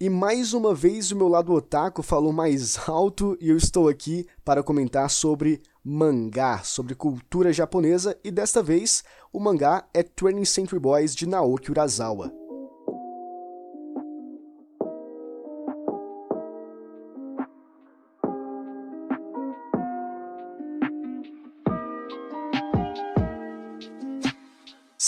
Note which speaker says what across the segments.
Speaker 1: E mais uma vez o meu lado otaku falou mais alto e eu estou aqui para comentar sobre mangá, sobre cultura japonesa e desta vez o mangá é 20th Century Boys de Naoki Urasawa.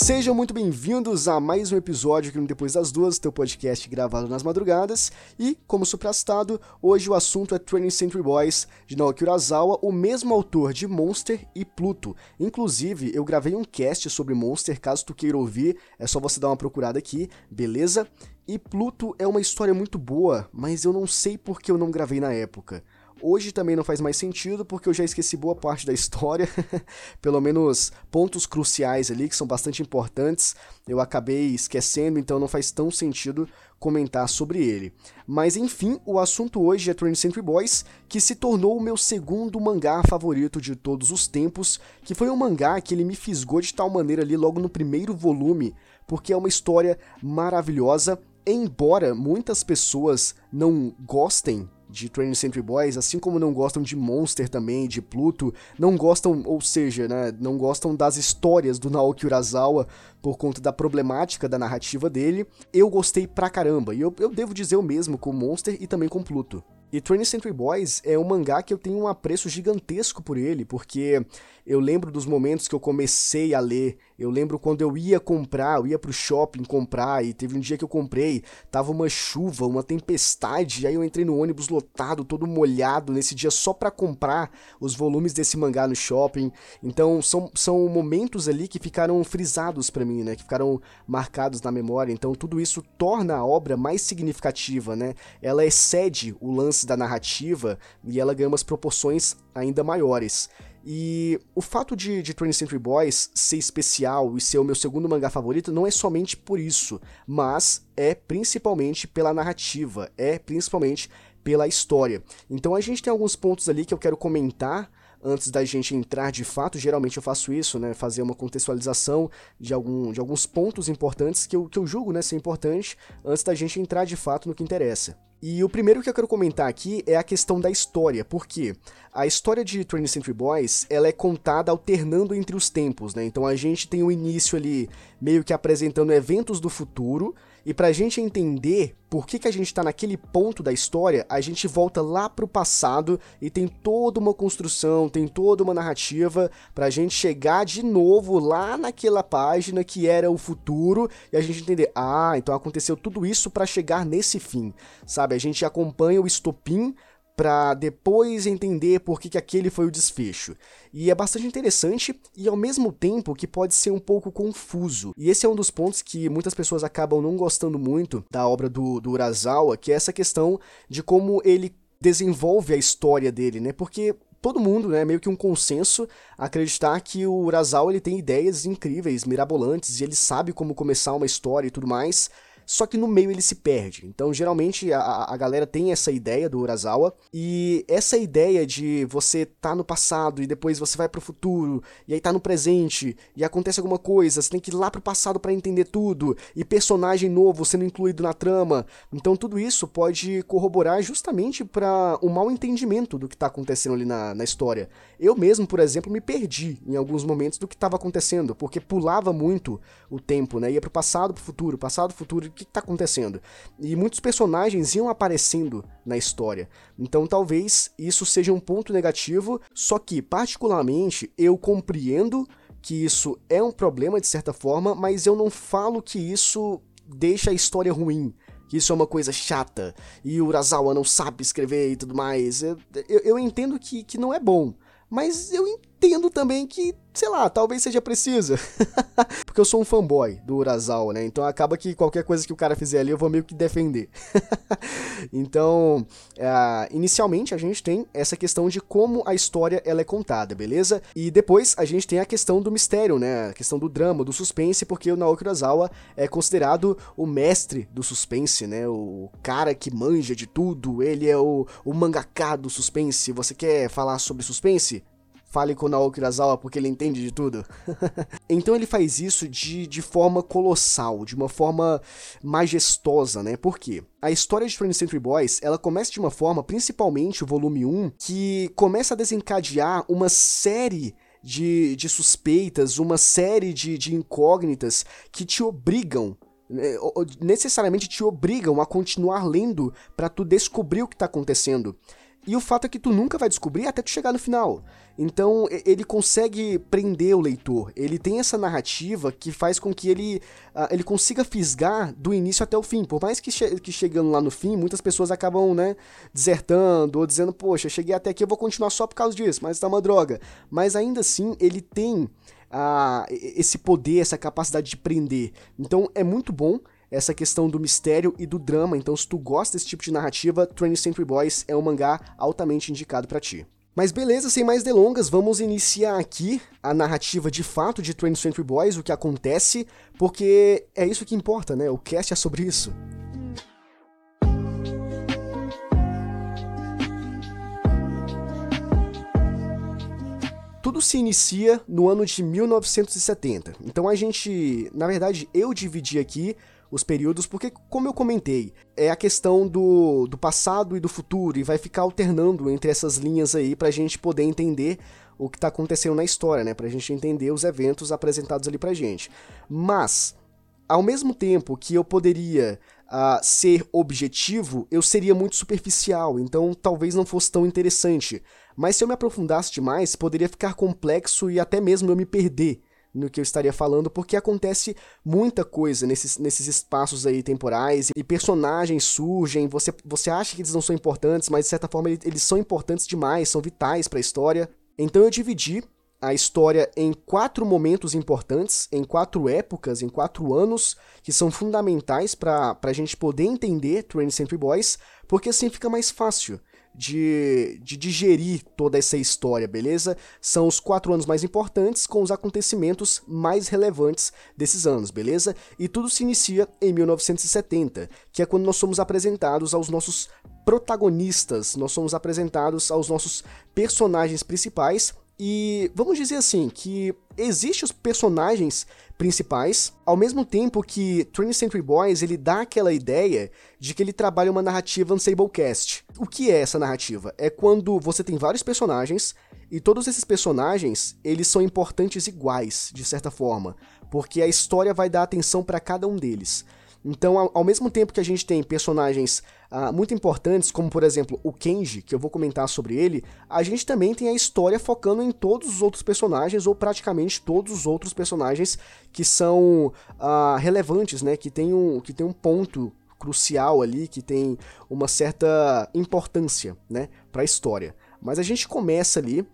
Speaker 1: Sejam muito bem-vindos a mais um episódio aqui no Depois das Duas, teu podcast gravado nas madrugadas. E, como suprastado, hoje o assunto é 20th Century Boys, de Naoki Urasawa, o mesmo autor de Monster e Pluto. Inclusive, eu gravei um cast sobre Monster, caso tu queira ouvir, é só você dar uma procurada aqui, beleza? E Pluto é uma história muito boa, mas eu não sei por que eu não gravei na época. Hoje também não faz mais sentido porque eu já esqueci boa parte da história, pelo menos pontos cruciais ali que são bastante importantes, eu acabei esquecendo, então não faz tão sentido comentar sobre ele. Mas enfim, o assunto hoje é 20th Century Boys, que se tornou o meu segundo mangá favorito de todos os tempos, que foi um mangá que ele me fisgou de tal maneira ali logo no primeiro volume, porque é uma história maravilhosa, embora muitas pessoas não gostem de 20th Century Boys, assim como não gostam de Monster também, de Pluto, não gostam, ou seja, né, não gostam das histórias do Naoki Urasawa por conta da problemática da narrativa dele, eu gostei pra caramba, e eu, eu devo dizer o mesmo com Monster e também com Pluto. E 20th Century Boys é um mangá que eu tenho um apreço gigantesco por ele, porque eu lembro dos momentos que eu comecei a ler, eu lembro quando eu ia comprar, eu ia pro shopping comprar, e teve um dia que eu comprei, tava uma chuva, uma tempestade, e aí eu entrei no ônibus lotado, todo molhado nesse dia só para comprar os volumes desse mangá no shopping. Então são, são momentos ali que ficaram frisados para mim, né? Que ficaram marcados na memória. Então tudo isso torna a obra mais significativa, né? Ela excede o lance da narrativa e ela ganha umas proporções ainda maiores. E o fato de, de 20th Century Boys ser especial e ser o meu segundo mangá favorito não é somente por isso, mas é principalmente pela narrativa, é principalmente pela história. Então a gente tem alguns pontos ali que eu quero comentar antes da gente entrar de fato, geralmente eu faço isso, né, fazer uma contextualização de, algum, de alguns pontos importantes que eu, que eu julgo né, ser importante antes da gente entrar de fato no que interessa. E o primeiro que eu quero comentar aqui é a questão da história, porque a história de 20th Century Boys, ela é contada alternando entre os tempos, né? Então a gente tem o início ali meio que apresentando eventos do futuro, e pra gente entender por que, que a gente tá naquele ponto da história, a gente volta lá pro passado e tem toda uma construção, tem toda uma narrativa pra gente chegar de novo lá naquela página que era o futuro e a gente entender, ah, então aconteceu tudo isso para chegar nesse fim, sabe? A gente acompanha o estopim para depois entender por que, que aquele foi o desfecho. E é bastante interessante e ao mesmo tempo que pode ser um pouco confuso. E esse é um dos pontos que muitas pessoas acabam não gostando muito da obra do, do Urasawa, que é essa questão de como ele desenvolve a história dele, né? Porque todo mundo, né, meio que um consenso acreditar que o Urasawa ele tem ideias incríveis, mirabolantes, e ele sabe como começar uma história e tudo mais, só que no meio ele se perde. Então, geralmente, a, a galera tem essa ideia do Urasawa, e essa ideia de você tá no passado e depois você vai pro futuro, e aí tá no presente, e acontece alguma coisa, você tem que ir lá pro passado para entender tudo, e personagem novo sendo incluído na trama. Então, tudo isso pode corroborar justamente para o mau entendimento do que tá acontecendo ali na, na história. Eu mesmo, por exemplo, me perdi em alguns momentos do que estava acontecendo, porque pulava muito o tempo, né? Ia pro passado, pro futuro, passado, futuro, que está acontecendo? E muitos personagens iam aparecendo na história. Então talvez isso seja um ponto negativo, só que, particularmente, eu compreendo que isso é um problema de certa forma, mas eu não falo que isso deixa a história ruim que isso é uma coisa chata e o Urasawa não sabe escrever e tudo mais. Eu, eu, eu entendo que, que não é bom, mas eu entendo também que sei lá, talvez seja precisa. Porque eu sou um fanboy do Urasawa, né? Então acaba que qualquer coisa que o cara fizer ali eu vou meio que defender. então, uh, inicialmente a gente tem essa questão de como a história ela é contada, beleza? E depois a gente tem a questão do mistério, né? A questão do drama, do suspense, porque o Naoki Urasawa é considerado o mestre do suspense, né? O cara que manja de tudo, ele é o, o mangaka do suspense. Você quer falar sobre suspense? Fale com Naoki Urasawa porque ele entende de tudo. então ele faz isso de, de forma colossal, de uma forma majestosa, né? Por quê? A história de 20th Century Boys, ela começa de uma forma, principalmente o volume 1, que começa a desencadear uma série de, de suspeitas, uma série de, de incógnitas que te obrigam né, necessariamente te obrigam a continuar lendo para tu descobrir o que tá acontecendo. E o fato é que tu nunca vai descobrir até tu chegar no final. Então ele consegue prender o leitor. Ele tem essa narrativa que faz com que ele, uh, ele consiga fisgar do início até o fim. Por mais que, che que chegando lá no fim, muitas pessoas acabam, né, desertando ou dizendo, poxa, cheguei até aqui, eu vou continuar só por causa disso, mas tá uma droga. Mas ainda assim, ele tem uh, esse poder, essa capacidade de prender. Então é muito bom essa questão do mistério e do drama. Então, se tu gosta desse tipo de narrativa, 20th Century Boys é um mangá altamente indicado para ti. Mas beleza, sem mais delongas, vamos iniciar aqui a narrativa de fato de 20th Century Boys, o que acontece, porque é isso que importa, né? O cast é sobre isso. Tudo se inicia no ano de 1970. Então a gente, na verdade, eu dividi aqui os períodos, porque, como eu comentei, é a questão do, do passado e do futuro, e vai ficar alternando entre essas linhas aí pra gente poder entender o que tá acontecendo na história, né? Pra gente entender os eventos apresentados ali pra gente. Mas, ao mesmo tempo que eu poderia uh, ser objetivo, eu seria muito superficial, então talvez não fosse tão interessante. Mas se eu me aprofundasse demais, poderia ficar complexo e até mesmo eu me perder no que eu estaria falando, porque acontece muita coisa nesses, nesses espaços aí temporais, e personagens surgem, você, você acha que eles não são importantes, mas de certa forma eles, são importantes demais, são vitais para a história. Então eu dividi a história em quatro momentos importantes, em quatro épocas, em quatro anos, que são fundamentais para a gente poder entender 20 Century Boys, porque assim fica mais fácil de, de digerir toda essa história, beleza? São os quatro anos mais importantes com os acontecimentos mais relevantes desses anos, beleza? E tudo se inicia em 1970, que é quando nós somos apresentados aos nossos protagonistas, nós somos apresentados aos nossos personagens principais e vamos dizer assim, que existem os personagens principais, ao mesmo tempo que 20th Century Boys ele dá aquela ideia de que ele trabalha uma narrativa Unsablecast. O que é essa narrativa? É quando você tem vários personagens e todos esses personagens eles são importantes iguais, de certa forma, porque a história vai dar atenção para cada um deles. Então, ao, mesmo tempo que a gente tem personagens uh, muito importantes, como por exemplo o Kenji, que eu vou comentar sobre ele, a gente também tem a história focando em todos os outros personagens, ou praticamente todos os outros personagens que são uh, relevantes, né? Que tem, um, que tem um ponto crucial ali, que tem uma certa importância, né, para a história. Mas a gente começa ali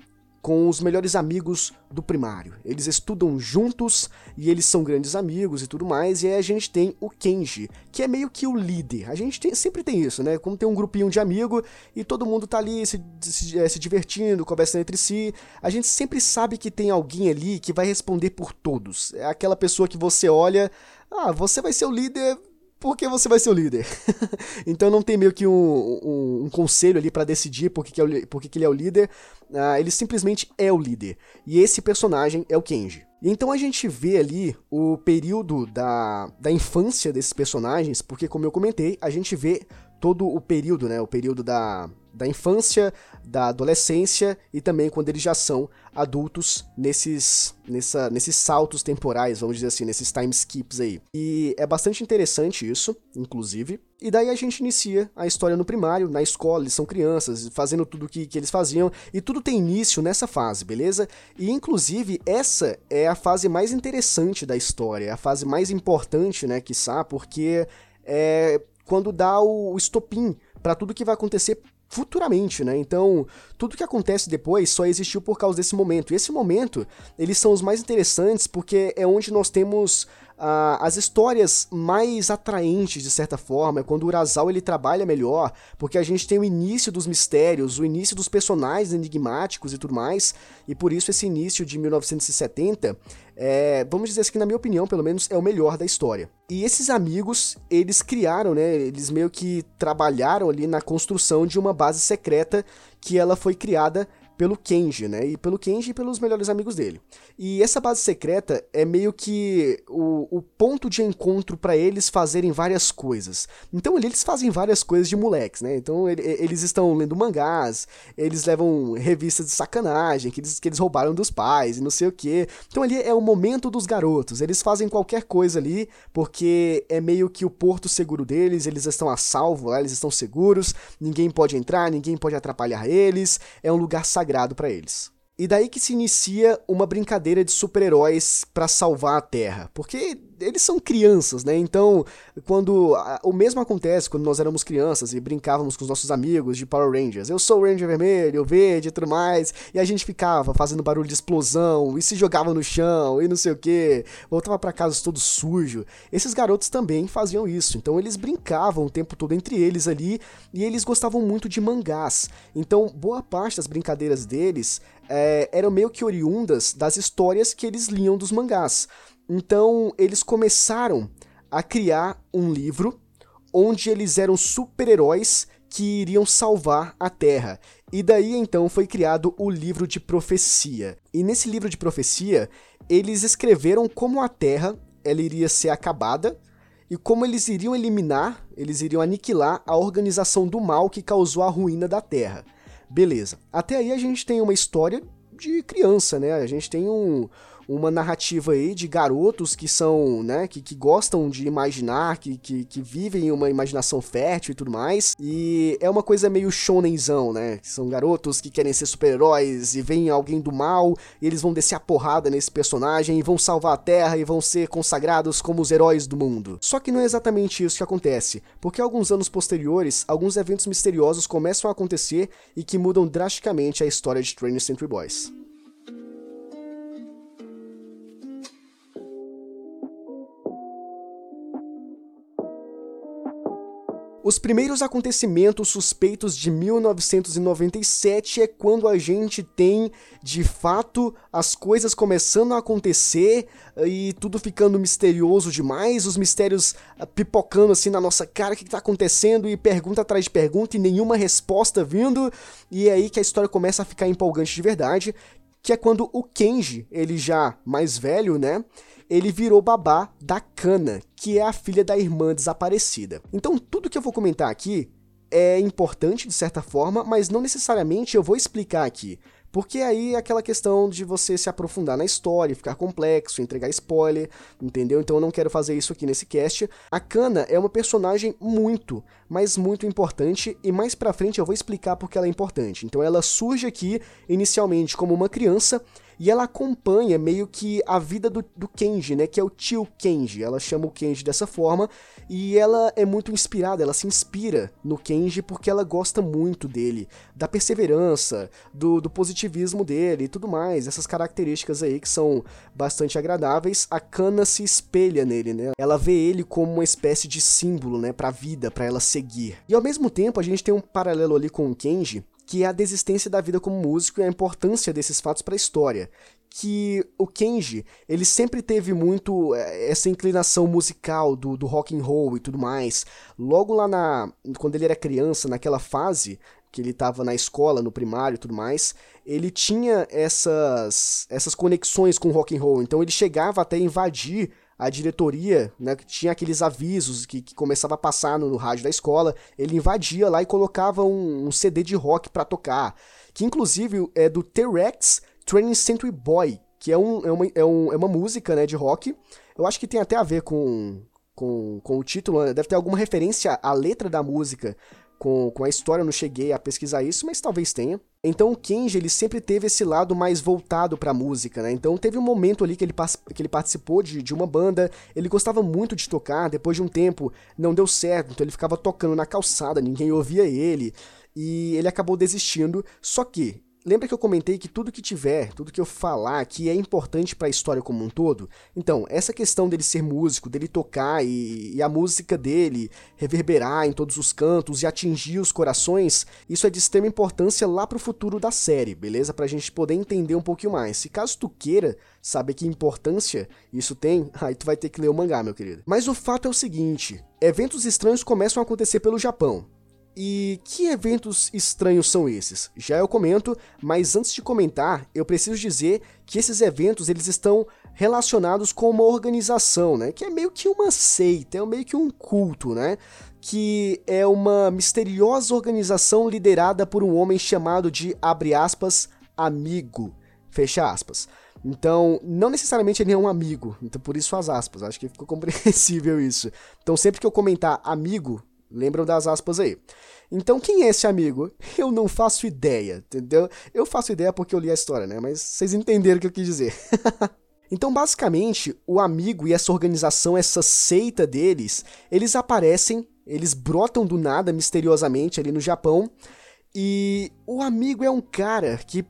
Speaker 1: com os melhores amigos do primário. Eles estudam juntos e eles são grandes amigos e tudo mais. E aí a gente tem o Kenji, que é meio que o líder. A gente tem, sempre tem isso, né? Como tem um grupinho de amigo e todo mundo tá ali se, se, é, se divertindo, conversando entre si. A gente sempre sabe que tem alguém ali que vai responder por todos. É aquela pessoa que você olha, ah, você vai ser o líder porque você vai ser o líder. então não tem meio que um, um, um conselho ali para decidir por que, é por que, ele é o líder. Uh, ele simplesmente é o líder. E esse personagem é o Kenji. Então a gente vê ali o período da, da infância desses personagens, porque como eu comentei, a gente vê todo o período, né? O período da, da infância, da adolescência e também quando eles já são adultos nesses, nessa, nesses saltos temporais, vamos dizer assim, nesses time skips aí. E é bastante interessante isso, inclusive. E daí a gente inicia a história no primário, na escola, eles são crianças, fazendo tudo que, que eles faziam, e tudo tem início nessa fase, beleza? E inclusive essa é a fase mais interessante da história, é a fase mais importante, né, quiçá, porque é quando dá o, o estopim para tudo que vai acontecer futuramente, né? Então, tudo que acontece depois só existiu por causa desse momento. E esse momento, eles são os mais interessantes porque é onde nós temos uh, as histórias mais atraentes, de certa forma, é quando o Urasawa ele trabalha melhor, porque a gente tem o início dos mistérios, o início dos personagens enigmáticos e tudo mais, e por isso esse início de 1970 é, vamos dizer assim que na minha opinião, pelo menos, é o melhor da história. E esses amigos, eles criaram, né, eles meio que trabalharam ali na construção de uma base secreta que ela foi criada pelo Kenji, né? E pelo Kenji e pelos melhores amigos dele. E essa base secreta é meio que o, o ponto de encontro para eles fazerem várias coisas. Então eles fazem várias coisas de moleques, né? Então ele, eles estão lendo mangás, eles levam revistas de sacanagem que eles, que eles roubaram dos pais e não sei o que. Então ali é o momento dos garotos. Eles fazem qualquer coisa ali porque é meio que o porto seguro deles, eles estão a salvo lá, eles estão seguros, ninguém pode entrar, ninguém pode atrapalhar eles, é um lugar sagrado para eles. E daí que se inicia uma brincadeira de super-heróis para salvar a Terra, porque eles são crianças, né? Então, quando o mesmo acontece quando nós éramos crianças e brincávamos com os nossos amigos de Power Rangers. Eu sou o Ranger vermelho, verde e tudo mais, e a gente ficava fazendo barulho de explosão e se jogava no chão e não sei o que, voltava para casa todo sujo. Esses garotos também faziam isso. Então, eles brincavam o tempo todo entre eles ali e eles gostavam muito de mangás. Então, boa parte das brincadeiras deles é, eram meio que oriundas das histórias que eles liam dos mangás. Então, eles começaram a criar um livro onde eles eram super-heróis que iriam salvar a Terra. E daí então foi criado o livro de profecia. E nesse livro de profecia, eles escreveram como a Terra ela iria ser acabada e como eles iriam eliminar, eles iriam aniquilar a organização do mal que causou a ruína da Terra. Beleza. Até aí a gente tem uma história de criança, né? A gente tem um, uma narrativa aí de garotos que são, né, que, que gostam de imaginar, que, que, que vivem uma imaginação fértil e tudo mais. E é uma coisa meio shonenzão, né? São garotos que querem ser super-heróis e vem alguém do mal e eles vão descer a porrada nesse personagem e vão salvar a Terra e vão ser consagrados como os heróis do mundo. Só que não é exatamente isso que acontece, porque alguns anos posteriores, alguns eventos misteriosos começam a acontecer e que mudam drasticamente a história de Training Century Boys. Os primeiros acontecimentos suspeitos de 1997 é quando a gente tem, de fato, as coisas começando a acontecer e tudo ficando misterioso demais, os mistérios ah, pipocando assim na nossa cara, o que está acontecendo, e pergunta atrás de pergunta e nenhuma resposta vindo, e é aí que a história começa a ficar empolgante de verdade, que é quando o Kenji, ele já mais velho, né, ele virou babá da Kana, que é a filha da irmã desaparecida. Então, tudo que eu vou comentar aqui é importante de certa forma, mas não necessariamente eu vou explicar aqui. Porque aí é aquela questão de você se aprofundar na história, ficar complexo, entregar spoiler, entendeu? Então eu não quero fazer isso aqui nesse cast. A Kana é uma personagem muito, mas muito importante e mais pra frente eu vou explicar porque ela é importante. Então ela surge aqui inicialmente como uma criança e ela acompanha meio que a vida do, do, Kenji, né? Que é o tio Kenji. Ela chama o Kenji dessa forma. E ela é muito inspirada, ela se inspira no Kenji porque ela gosta muito dele. Da perseverança, do, do positivismo dele e tudo mais. Essas características aí que são bastante agradáveis. A Kana se espelha nele, né? Ela vê ele como uma espécie de símbolo, né? Pra vida, para ela seguir. E ao mesmo tempo, a gente tem um paralelo ali com o Kenji que é a desistência da vida como músico e a importância desses fatos para a história. Que o Kenji, ele sempre teve muito eh, essa inclinação musical do, do rock and roll e tudo mais. Logo lá na. Quando ele era criança, naquela fase que ele estava na escola, no primário e tudo mais, ele tinha essas, essas conexões com rock and roll. Então ele chegava até invadir a diretoria, né, tinha aqueles avisos que, que começava a passar no, no, rádio da escola, ele invadia lá e colocava um, um CD de rock para tocar, que inclusive é do T-Rex Training Century Boy, que é, um, é, uma, é, um, é uma música né, de rock, eu acho que tem até a ver com, com, com o título, né? deve ter alguma referência à letra da música com, com a história, eu não cheguei a pesquisar isso, mas talvez tenha. Então o Kenji, ele sempre teve esse lado mais voltado pra música, né? Então teve um momento ali que ele, que ele participou de, de uma banda, ele gostava muito de tocar, depois de um tempo não deu certo, então ele ficava tocando na calçada, ninguém ouvia ele, e ele acabou desistindo, só que Lembra que eu comentei que tudo que tiver, tudo que eu falar aqui é importante para a história como um todo? Então, essa questão dele ser músico, dele tocar e, e, a música dele reverberar em todos os cantos e atingir os corações, isso é de extrema importância lá pro futuro da série, beleza? Pra gente poder entender um pouquinho mais. Se caso tu queira saber que importância isso tem, aí tu vai ter que ler o mangá, meu querido. Mas o fato é o seguinte: eventos estranhos começam a acontecer pelo Japão. E que eventos estranhos são esses? Já eu comento, mas antes de comentar, eu preciso dizer que esses eventos eles estão relacionados com uma organização, né? Que é meio que uma seita, é meio que um culto, né? Que é uma misteriosa organização liderada por um homem chamado de, abre aspas, amigo, fecha aspas. Então, não necessariamente ele é um amigo, então por isso as aspas, acho que ficou compreensível isso. Então, sempre que eu comentar amigo, lembram das aspas aí. Então, quem é esse amigo? Eu não faço ideia, entendeu? Eu faço ideia porque eu li a história, né? Mas vocês entenderam o que eu quis dizer. então, basicamente, o amigo e essa organização, essa seita deles, eles aparecem, eles brotam do nada misteriosamente ali no Japão. E o amigo é um cara que,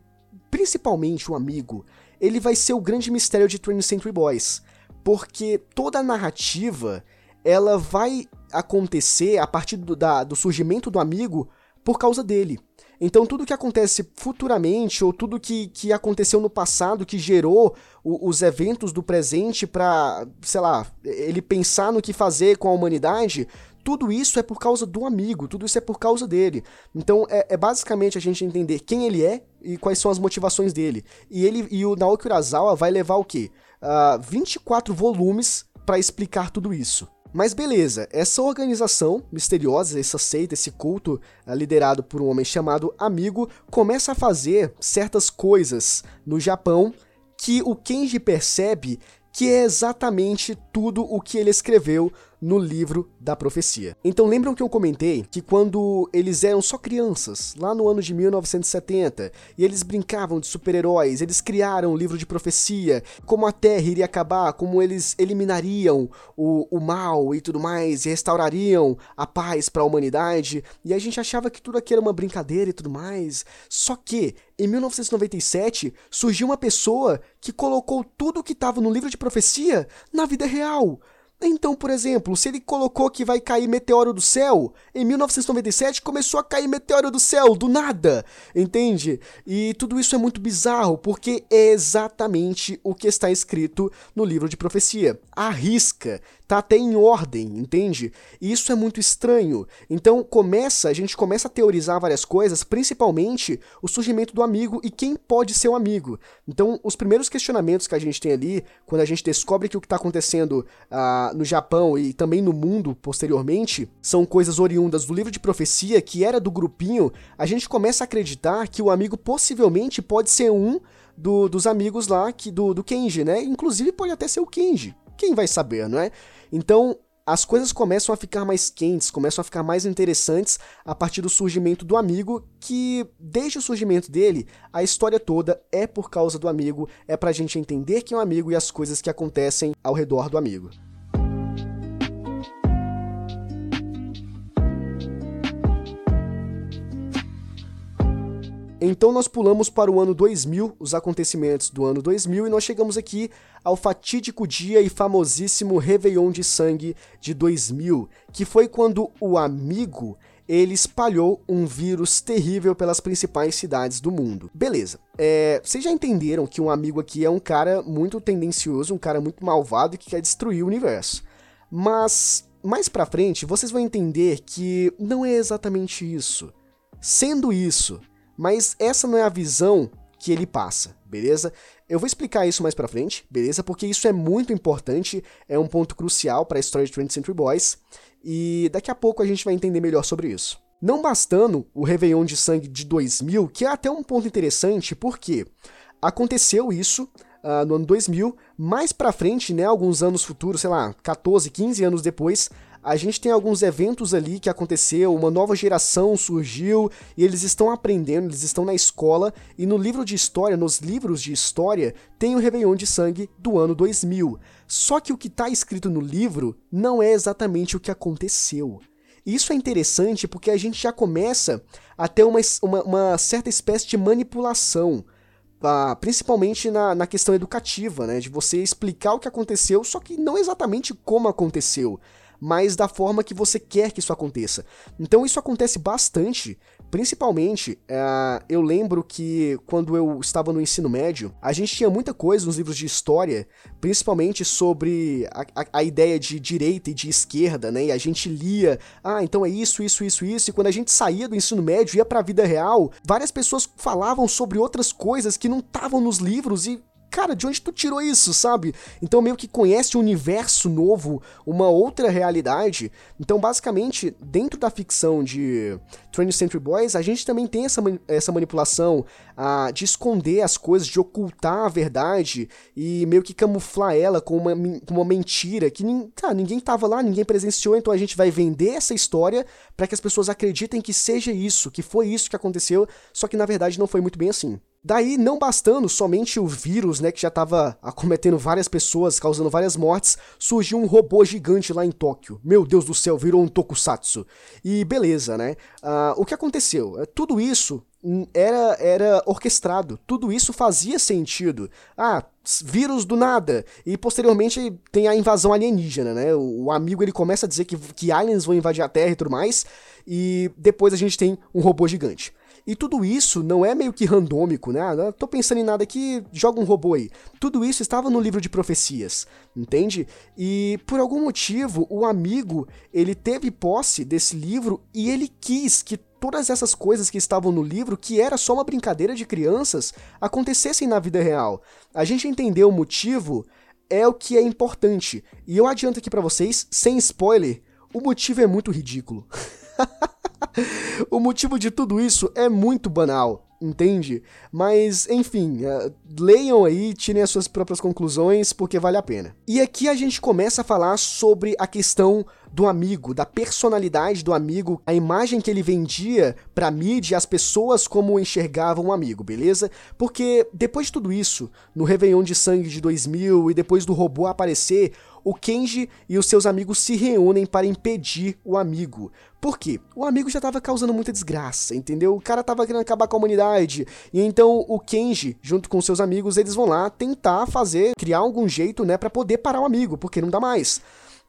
Speaker 1: principalmente o amigo, ele vai ser o grande mistério de 20th Century Boys, porque toda a narrativa ela vai acontecer a partir do, da, do surgimento do amigo por causa dele. Então tudo que acontece futuramente ou tudo que, que aconteceu no passado que gerou o, os eventos do presente para, sei lá, ele pensar no que fazer com a humanidade, tudo isso é por causa do amigo, tudo isso é por causa dele. Então é, é, basicamente a gente entender quem ele é e quais são as motivações dele. E ele e o Naoki Urasawa vai levar o quê? Uh, ah, 24 volumes para explicar tudo isso. Mas beleza, essa organização misteriosa, essa seita, esse culto uh, liderado por um homem chamado Amigo, começa a fazer certas coisas no Japão que o Kenji percebe que é exatamente tudo o que ele escreveu no livro da profecia. Então lembram que eu comentei que quando eles eram só crianças, lá no ano de 1970, e eles brincavam de super-heróis, eles criaram o livro de profecia, como a Terra iria acabar, como eles eliminariam o, o mal e tudo mais, e restaurariam a paz para a humanidade, e a gente achava que tudo aquilo era uma brincadeira e tudo mais. Só que em 1997 surgiu uma pessoa que colocou tudo o que estava no livro de profecia na vida real. Então, por exemplo, se ele colocou que vai cair meteoro do céu, em 1997 começou a cair meteoro do céu, do nada, entende? E tudo isso é muito bizarro, porque é exatamente o que está escrito no livro de profecia. A risca, tá até em ordem, entende? E isso é muito estranho. Então começa, a gente começa a teorizar várias coisas, principalmente o surgimento do amigo e quem pode ser o amigo. Então os primeiros questionamentos que a gente tem ali, quando a gente descobre que o que está acontecendo uh, no Japão e também no mundo posteriormente, são coisas oriundas do livro de profecia, que era do grupinho, a gente começa a acreditar que o amigo possivelmente pode ser um do, dos amigos lá que, do, do Kenji, né? Inclusive pode até ser o Kenji. Quem vai saber, não é? Então, as coisas começam a ficar mais quentes, começam a ficar mais interessantes a partir do surgimento do amigo, que desde o surgimento dele, a história toda é por causa do amigo, é pra gente entender quem é um amigo e as coisas que acontecem ao redor do amigo. Então nós pulamos para o ano 2000, os acontecimentos do ano 2000, e nós chegamos aqui ao fatídico dia e famosíssimo Réveillon de Sangue de 2000, que foi quando o amigo ele espalhou um vírus terrível pelas principais cidades do mundo. Beleza, é, vocês já entenderam que um amigo aqui é um cara muito tendencioso, um cara muito malvado que quer destruir o universo. Mas mais pra frente vocês vão entender que não é exatamente isso. Sendo isso, mas essa não é a visão que ele passa, beleza? Eu vou explicar isso mais pra frente, beleza? Porque isso é muito importante, é um ponto crucial para a história de 20th Century Boys, e daqui a pouco a gente vai entender melhor sobre isso. Não bastando o Réveillon de Sangue de 2000, que é até um ponto interessante, porque aconteceu isso uh, no ano 2000, mais pra frente, né, alguns anos futuros, sei lá, 14, 15 anos depois, a gente tem alguns eventos ali que aconteceu, uma nova geração surgiu e eles estão aprendendo, eles estão na escola e no livro de história, nos livros de história, tem o Réveillon de Sangue do ano 2000. Só que o que está escrito no livro não é exatamente o que aconteceu. Isso é interessante porque a gente já começa a ter uma, uma, uma certa espécie de manipulação. Principalmente na, na questão educativa, né? De você explicar o que aconteceu, só que não exatamente como aconteceu mas da forma que você quer que isso aconteça. Então isso acontece bastante Principalmente, uh, eu lembro que quando eu estava no ensino médio, a gente tinha muita coisa nos livros de história, principalmente sobre a, a, a, ideia de direita e de esquerda, né? E a gente lia, ah, então é isso, isso, isso, isso. E quando a gente saía do ensino médio, ia para a vida real, várias pessoas falavam sobre outras coisas que não estavam nos livros e cara, de onde tu tirou isso, sabe? Então meio que conhece um universo novo, uma outra realidade. Então, basicamente, dentro da ficção de 20th Century Boys, a gente também tem essa, essa manipulação ah, de esconder as coisas, de ocultar a verdade e meio que camuflar ela com uma, com uma mentira que tá, ninguém tava lá, ninguém presenciou, então a gente vai vender essa história para que as pessoas acreditem que seja isso, que foi isso que aconteceu, só que na verdade não foi muito bem assim. Daí, não bastando somente o vírus, né, que já estava acometendo várias pessoas, causando várias mortes, surgiu um robô gigante lá em Tóquio. Meu Deus do céu, virou um tokusatsu. E beleza, né? Uh, o que aconteceu? É, tudo isso era, era orquestrado, tudo isso fazia sentido. Ah, vírus do nada. E posteriormente tem a invasão alienígena, né? O, o amigo ele começa a dizer que, que aliens vão invadir a Terra e tudo mais. E depois a gente tem um robô gigante. E tudo isso não é meio que randômico, né? Não tô pensando em nada aqui, joga um robô aí. Tudo isso estava no livro de profecias, entende? E por algum motivo, o amigo, ele teve posse desse livro e ele quis que todas essas coisas que estavam no livro, que era só uma brincadeira de crianças, acontecessem na vida real. A gente entender o motivo é o que é importante. E eu adianto aqui para vocês, sem spoiler, o motivo é muito ridículo. o motivo de tudo isso é muito banal, entende? Mas, enfim, uh, leiam aí, tirem as suas próprias conclusões, porque vale a pena. E aqui a gente começa a falar sobre a questão do amigo, da personalidade do amigo, a imagem que ele vendia pra mídia, as pessoas como enxergavam o amigo, beleza? Porque depois de tudo isso, no Réveillon de Sangue de 2000 e depois do robô aparecer, o Kenji e os seus amigos se reúnem para impedir o amigo. Por quê? O amigo já estava causando muita desgraça, entendeu? O cara estava querendo acabar com a humanidade. E então o Kenji, junto com seus amigos, eles vão lá tentar fazer, criar algum jeito, né, para poder parar o amigo, porque não dá mais.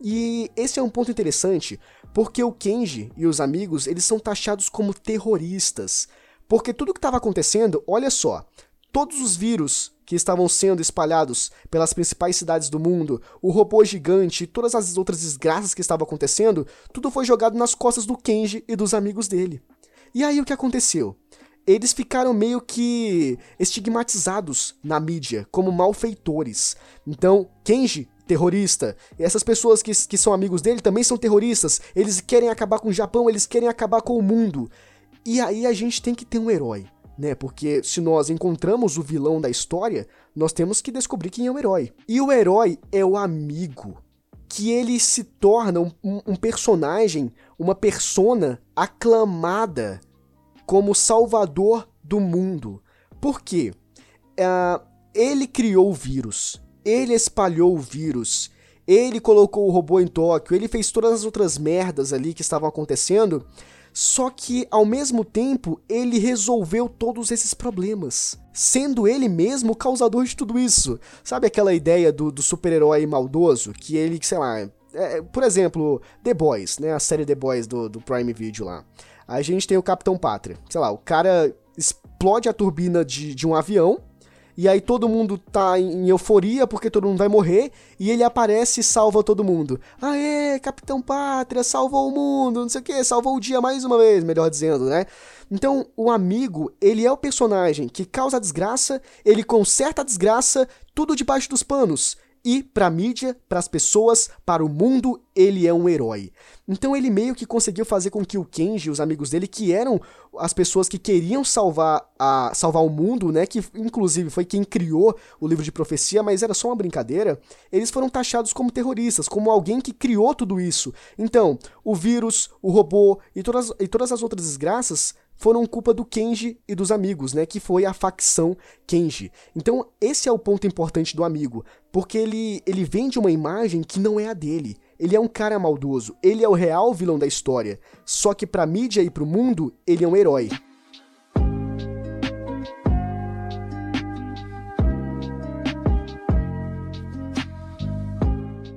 Speaker 1: E esse é um ponto interessante, porque o Kenji e os amigos, eles são taxados como terroristas. Porque tudo que estava acontecendo, olha só, todos os vírus que estavam sendo espalhados pelas principais cidades do mundo, o robô gigante e todas as outras desgraças que estavam acontecendo, tudo foi jogado nas costas do Kenji e dos amigos dele. E aí o que aconteceu? Eles ficaram meio que estigmatizados na mídia como malfeitores. Então, Kenji terrorista. E essas pessoas que, que são amigos dele também são terroristas. Eles querem acabar com o Japão, eles querem acabar com o mundo. E aí a gente tem que ter um herói né? Porque se nós encontramos o vilão da história, nós temos que descobrir quem é o herói. E o herói é o amigo, que ele se torna um, um personagem, uma persona aclamada como salvador do mundo. Por quê? Uh, ele criou o vírus, ele espalhou o vírus, ele colocou o robô em Tóquio, ele fez todas as outras merdas ali que estavam acontecendo só que, ao mesmo tempo, ele resolveu todos esses problemas, sendo ele mesmo o causador de tudo isso. Sabe aquela ideia do, do super-herói maldoso? Que ele, sei lá, é, por exemplo, The Boys, né? A série The Boys do, do Prime Video lá. A gente tem o Capitão Pátria. Sei lá, o cara explode a turbina de, de um avião e aí todo mundo tá em euforia porque todo mundo vai morrer, e ele aparece e salva todo mundo. Aê, Capitão Pátria, salvou o mundo, não sei o que, salvou o dia mais uma vez, melhor dizendo, né? Então, o amigo, ele é o personagem que causa a desgraça, ele conserta a desgraça, tudo debaixo dos panos. E para mídia, para as pessoas, para o mundo, ele é um herói. Então ele meio que conseguiu fazer com que o Kenji e os amigos dele, que eram as pessoas que queriam salvar a salvar o mundo, né, que inclusive foi quem criou o livro de profecia, mas era só uma brincadeira, eles foram taxados como terroristas, como alguém que criou tudo isso. Então, o vírus, o robô e todas, e todas as outras desgraças foram culpa do Kenji e dos amigos, né? Que foi a facção Kenji. Então, esse é o ponto importante do amigo, porque ele, ele vende uma imagem que não é a dele. Ele é um cara maldoso, ele é o real vilão da história. Só que pra mídia e pro mundo, ele é um herói.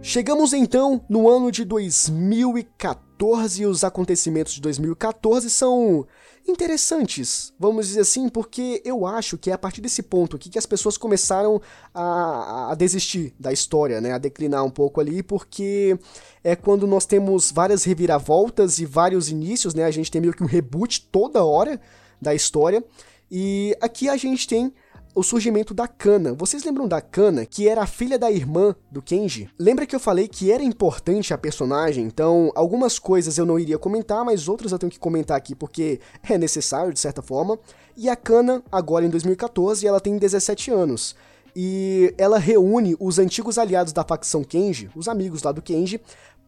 Speaker 1: Chegamos então no ano de 2014 e os acontecimentos de 2014 são interessantes, vamos dizer assim, porque eu acho que é a partir desse ponto aqui que as pessoas começaram a, a desistir da história, né, a declinar um pouco ali, porque é quando nós temos várias reviravoltas e vários inícios, né, a gente tem meio que um reboot toda hora da história, e aqui a gente tem o surgimento da Kana. Vocês lembram da Kana, que era a filha da irmã do Kenji? Lembra que eu falei que era importante a personagem? Então, algumas coisas eu não iria comentar, mas outras eu tenho que comentar aqui porque é necessário, de certa forma. E a Kana, agora em 2014, ela tem 17 anos. E ela reúne os antigos aliados da facção Kenji, os amigos lá do Kenji,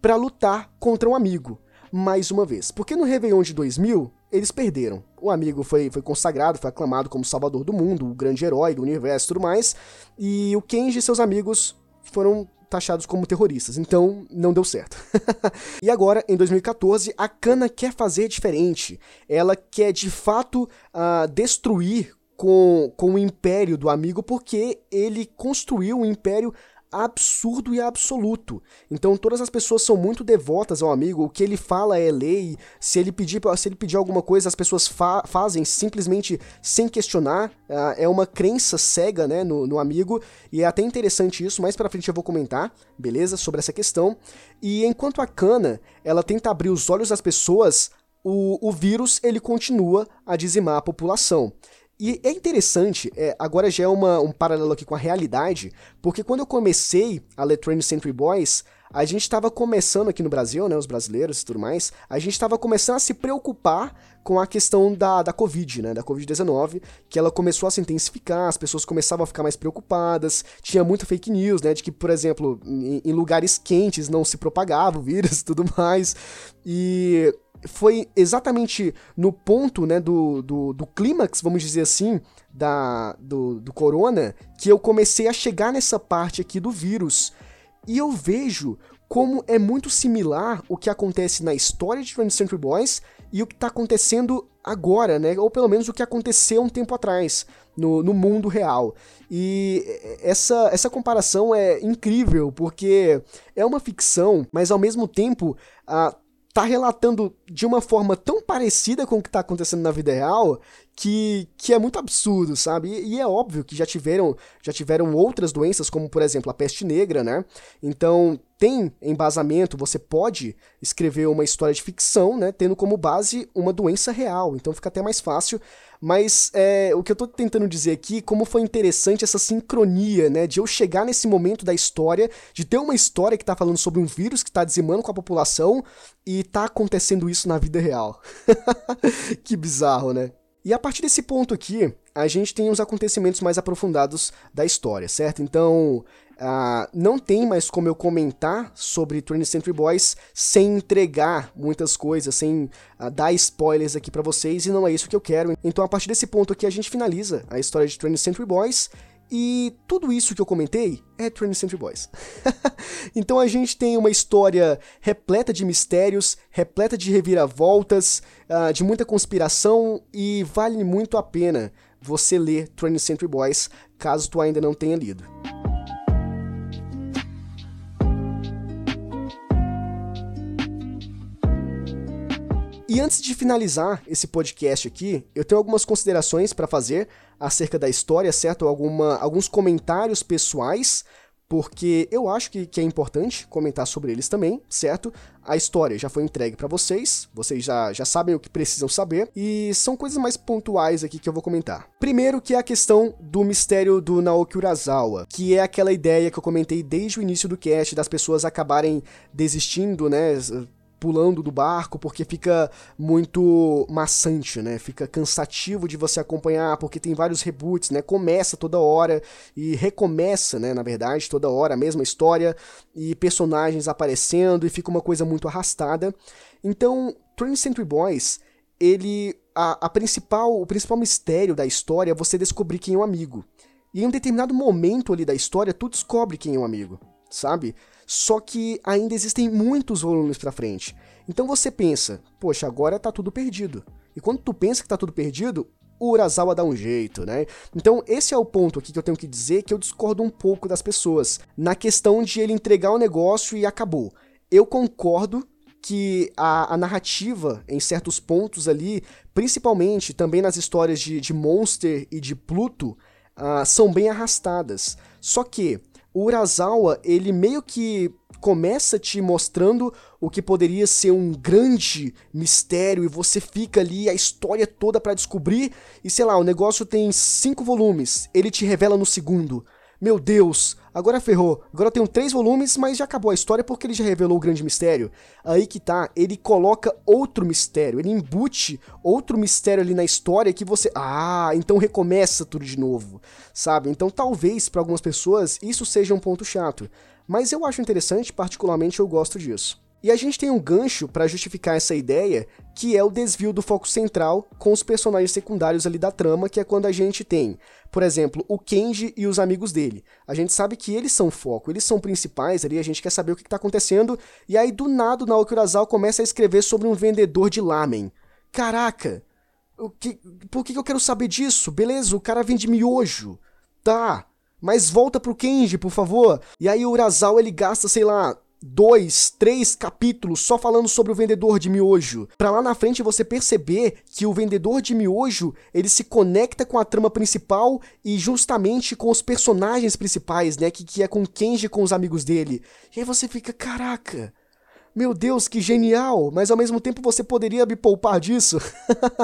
Speaker 1: para lutar contra um amigo mais uma vez. Porque no Réveillon de 2000, eles perderam. O amigo foi, foi consagrado, foi aclamado como salvador do mundo, o grande herói do universo e tudo mais, e o Kenji e seus amigos foram taxados como terroristas, então não deu certo. e agora, em 2014, a Kana quer fazer diferente. Ela quer de fato uh, destruir com, com o império do amigo, porque ele construiu um império absurdo e absoluto. Então todas as pessoas são muito devotas ao amigo, o que ele fala é lei, se ele pedir, se ele pedir alguma coisa, as pessoas fa fazem simplesmente sem questionar, uh, é uma crença cega né, no, no, amigo, e é até interessante isso, mais pra frente eu vou comentar, beleza, sobre essa questão. E enquanto a Kana, ela tenta abrir os olhos das pessoas, o, o vírus ele continua a dizimar a população. E é interessante, é, agora já é uma, um paralelo aqui com a realidade, porque quando eu comecei a ler Train Century Boys, a gente estava começando aqui no Brasil, né, os brasileiros e tudo mais, a gente estava começando a se preocupar com a questão da, da Covid, né, da Covid-19, que ela começou a se intensificar, as pessoas começavam a ficar mais preocupadas, tinha muita fake news, né, de que, por exemplo, em, em lugares quentes não se propagava o vírus e tudo mais, e foi exatamente no ponto né, do, do, do clímax, vamos dizer assim, da, do, do corona, que eu comecei a chegar nessa parte aqui do vírus. E eu vejo como é muito similar o que acontece na história de 20th Century Boys e o que está acontecendo agora, né? Ou pelo menos o que aconteceu um tempo atrás no, no mundo real. E essa, essa comparação é incrível, porque é uma ficção, mas ao mesmo tempo a tá relatando de uma forma tão parecida com o que tá acontecendo na vida real que, que é muito absurdo, sabe? E, e, é óbvio que já tiveram, já tiveram outras doenças, como por exemplo a peste negra, né? Então tem embasamento, você pode escrever uma história de ficção, né? Tendo como base uma doença real, então fica até mais fácil. Mas é, o que eu tô tentando dizer aqui, como foi interessante essa sincronia, né? De eu chegar nesse momento da história, de ter uma história que tá falando sobre um vírus que tá dizimando com a população e tá acontecendo isso na vida real. que bizarro, né? E a partir desse ponto aqui, a gente tem os acontecimentos mais aprofundados da história, certo? Então, Uh, não tem mais como eu comentar sobre 20th Century Boys sem entregar muitas coisas, sem uh, dar spoilers aqui para vocês, e não é isso que eu quero. Então, a partir desse ponto aqui, a gente finaliza a história de 20th Century Boys, e tudo isso que eu comentei é 20th Century Boys. então a gente tem uma história repleta de mistérios, repleta de reviravoltas, uh, de muita conspiração, e vale muito a pena você ler 20th Century Boys, caso tu ainda não tenha lido. E antes de finalizar esse podcast aqui, eu tenho algumas considerações para fazer acerca da história, certo? Alguma, alguns comentários pessoais, porque eu acho que, que é importante comentar sobre eles também, certo? A história já foi entregue para vocês, vocês já, já sabem o que precisam saber, e são coisas mais pontuais aqui que eu vou comentar. Primeiro, que é a questão do mistério do Naoki Urasawa, que é aquela ideia que eu comentei desde o início do cast das pessoas acabarem desistindo, né? Pulando do barco porque fica muito maçante, né? Fica cansativo de você acompanhar porque tem vários reboots, né? Começa toda hora e recomeça, né? Na verdade, toda hora a mesma história e personagens aparecendo e fica uma coisa muito arrastada. Então, 20th Century Boys, ele a, a principal, o principal mistério da história é você descobrir quem é o amigo. E em um determinado momento ali da história, tu descobre quem é o amigo, sabe? Só que ainda existem muitos volumes para frente. Então você pensa, poxa, agora tá tudo perdido. E quando tu pensa que tá tudo perdido, o Urasawa dá um jeito, né? Então, esse é o ponto aqui que eu tenho que dizer que eu discordo um pouco das pessoas. Na questão de ele entregar o negócio e acabou. Eu concordo que a, a, narrativa, em certos pontos ali, principalmente também nas histórias de, de Monster e de Pluto, uh, são bem arrastadas. Só que o Urasawa, ele meio que começa te mostrando o que poderia ser um grande mistério e você fica ali a história toda para descobrir e sei lá, o negócio tem cinco volumes, ele te revela no segundo. Meu Deus, agora ferrou. Agora tenho três volumes, mas já acabou a história porque ele já revelou o grande mistério. Aí que tá, ele coloca outro mistério, ele embute outro mistério ali na história que você. Ah, então recomeça tudo de novo, sabe? Então talvez para algumas pessoas isso seja um ponto chato. Mas eu acho interessante, particularmente eu gosto disso. E a gente tem um gancho para justificar essa ideia, que é o desvio do foco central com os personagens secundários ali da trama, que é quando a gente tem, por exemplo, o Kenji e os amigos dele. A gente sabe que eles são foco, eles são principais ali, a gente quer saber o que está acontecendo, e aí do nada o Naoki Urasawa começa a escrever sobre um vendedor de lamen. Caraca! O que, por que eu quero saber disso? Beleza, o cara vende miojo. Tá, mas volta pro Kenji, por favor. E aí o Urasawa ele gasta, sei lá, dois, três capítulos só falando sobre o vendedor de miojo. Para lá na frente você perceber que o vendedor de miojo ele se conecta com a trama principal e justamente com os personagens principais, né? Que, que é com Kenji com os amigos dele. E aí você fica, caraca. Meu Deus, que genial! Mas ao mesmo tempo você poderia me poupar disso.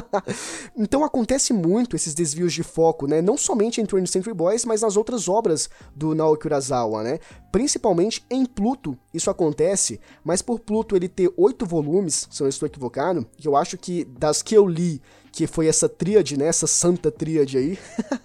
Speaker 1: então acontece muito esses desvios de foco, né? Não somente em 20th Century Boys, mas nas outras obras do Naoki Urasawa, né? Principalmente em Pluto, isso acontece, mas por Pluto ele ter oito volumes, se eu não estou equivocado, que eu acho que das que eu li, que foi essa tríade, né? Essa santa tríade aí,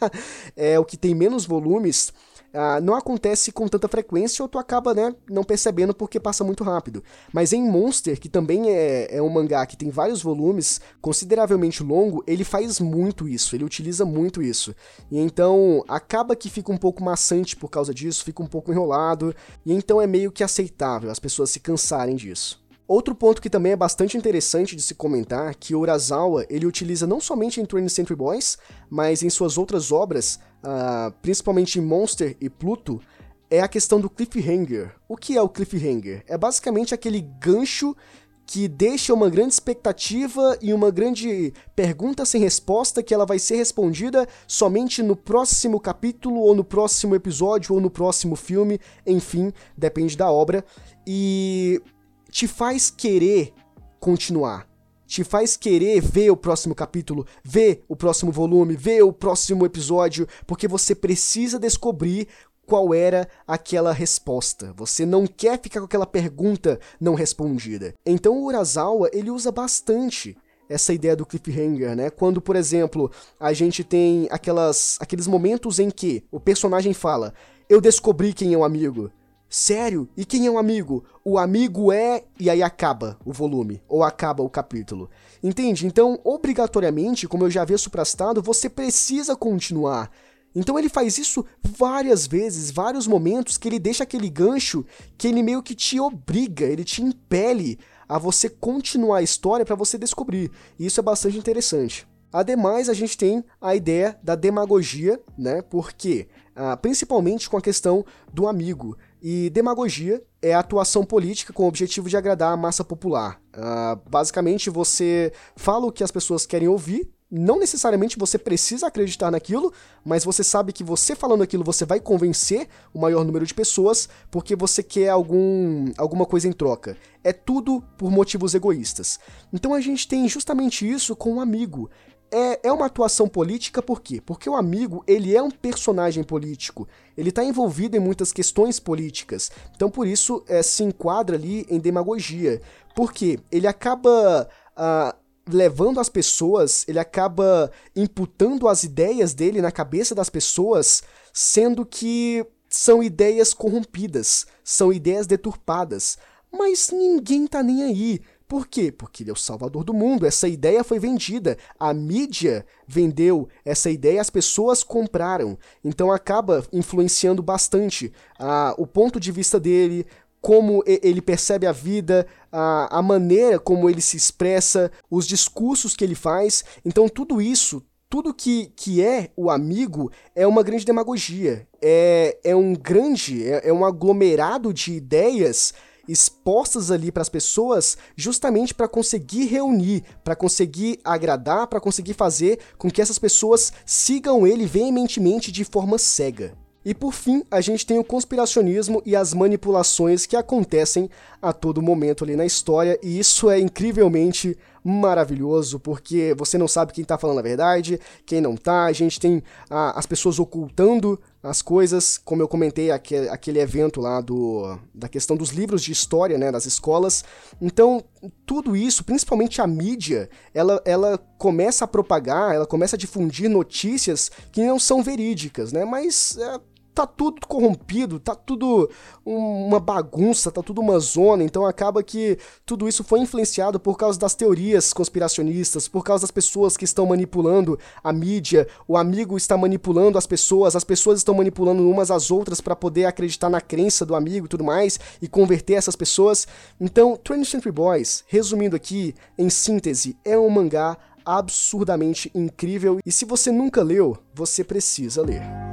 Speaker 1: é o que tem menos volumes ah, não acontece com tanta frequência ou tu acaba, né, não percebendo porque passa muito rápido. Mas em Monster, que também é, é um mangá que tem vários volumes, consideravelmente longo, ele faz muito isso, ele utiliza muito isso. E então acaba que fica um pouco maçante por causa disso, fica um pouco enrolado, e então é meio que aceitável as pessoas se cansarem disso. Outro ponto que também é bastante interessante de se comentar, que o Urasawa ele utiliza não somente em 20th Century Boys, mas em suas outras obras, uh, principalmente em Monster e Pluto, é a questão do cliffhanger. O que é o cliffhanger? É basicamente aquele gancho que deixa uma grande expectativa e uma grande pergunta sem resposta que ela vai ser respondida somente no próximo capítulo ou no próximo episódio ou no próximo filme, enfim, depende da obra. E te faz querer continuar. Te faz querer ver o próximo capítulo, ver o próximo volume, ver o próximo episódio, porque você precisa descobrir qual era aquela resposta. Você não quer ficar com aquela pergunta não respondida. Então o Urasawa, ele usa bastante essa ideia do cliffhanger, né? Quando, por exemplo, a gente tem aquelas, aqueles momentos em que o personagem fala: "Eu descobri quem é o amigo". Sério? E quem é um amigo? O amigo é. E aí acaba o volume, ou acaba o capítulo. Entende? Então, obrigatoriamente, como eu já havia suprastado, você precisa continuar. Então ele faz isso várias vezes, vários momentos que ele deixa aquele gancho que ele meio que te obriga, ele te impele a você continuar a história para você descobrir. E isso é bastante interessante. Ademais, a gente tem a ideia da demagogia, né? Porque, ah, principalmente com a questão do amigo. E demagogia é atuação política com o objetivo de agradar a massa popular. Uh, basicamente, você fala o que as pessoas querem ouvir, não necessariamente você precisa acreditar naquilo, mas você sabe que você falando aquilo você vai convencer o maior número de pessoas porque você quer algum, alguma coisa em troca. É tudo por motivos egoístas. Então a gente tem justamente isso com um amigo é, é uma atuação política por quê? Porque o amigo, ele é um personagem político, ele está envolvido em muitas questões políticas, então por isso é, se enquadra ali em demagogia, porque ele acaba ah, levando as pessoas, ele acaba imputando as ideias dele na cabeça das pessoas, sendo que são ideias corrompidas, são ideias deturpadas, mas ninguém tá nem aí. Por quê? Porque ele é o salvador do mundo. Essa ideia foi vendida. A mídia vendeu essa ideia, as pessoas compraram. Então acaba influenciando bastante ah, o ponto de vista dele, como ele percebe a vida, a, a maneira como ele se expressa, os discursos que ele faz. Então tudo isso tudo que, que é o amigo é uma grande demagogia. É, é um grande, é, é um aglomerado de ideias expostas ali para as pessoas justamente para conseguir reunir, para conseguir agradar, para conseguir fazer com que essas pessoas sigam ele veementemente de forma cega. E por fim, a gente tem o conspiracionismo e as manipulações que acontecem a todo momento ali na história, e isso é incrivelmente maravilhoso, porque você não sabe quem tá falando a verdade, quem não tá, a gente tem as pessoas ocultando as coisas, como eu comentei aquele, aquele evento lá do da questão dos livros de história, né, das escolas. Então, tudo isso, principalmente a mídia, ela, ela começa a propagar, ela começa a difundir notícias que não são verídicas, né? Mas é, tá tudo corrompido, tá tudo uma bagunça, tá tudo uma zona, então acaba que tudo isso foi influenciado por causa das teorias conspiracionistas, por causa das pessoas que estão manipulando a mídia, o amigo está manipulando as pessoas, as pessoas estão manipulando umas às outras para poder acreditar na crença do amigo e tudo mais e converter essas pessoas. Então, 20th Century Boys, resumindo aqui, em síntese, é um mangá absurdamente incrível e se você nunca leu, você precisa ler.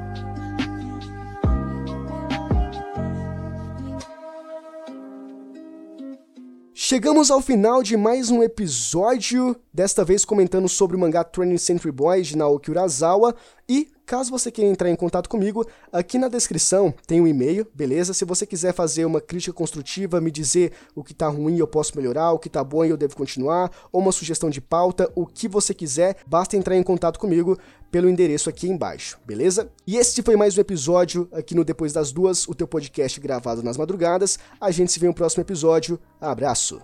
Speaker 1: Chegamos ao final de mais um episódio, desta vez comentando sobre o mangá Training Century Boys de Naoki Urasawa e Caso você queira entrar em contato comigo, aqui na descrição tem um e-mail, beleza? Se você quiser fazer uma crítica construtiva, me dizer o que tá ruim eu posso melhorar, o que tá bom eu devo continuar, ou uma sugestão de pauta, o que você quiser, basta entrar em contato comigo pelo endereço aqui embaixo, beleza? E esse foi mais um episódio aqui no Depois das Duas, o teu podcast gravado nas madrugadas. A gente se vê no próximo episódio. Abraço!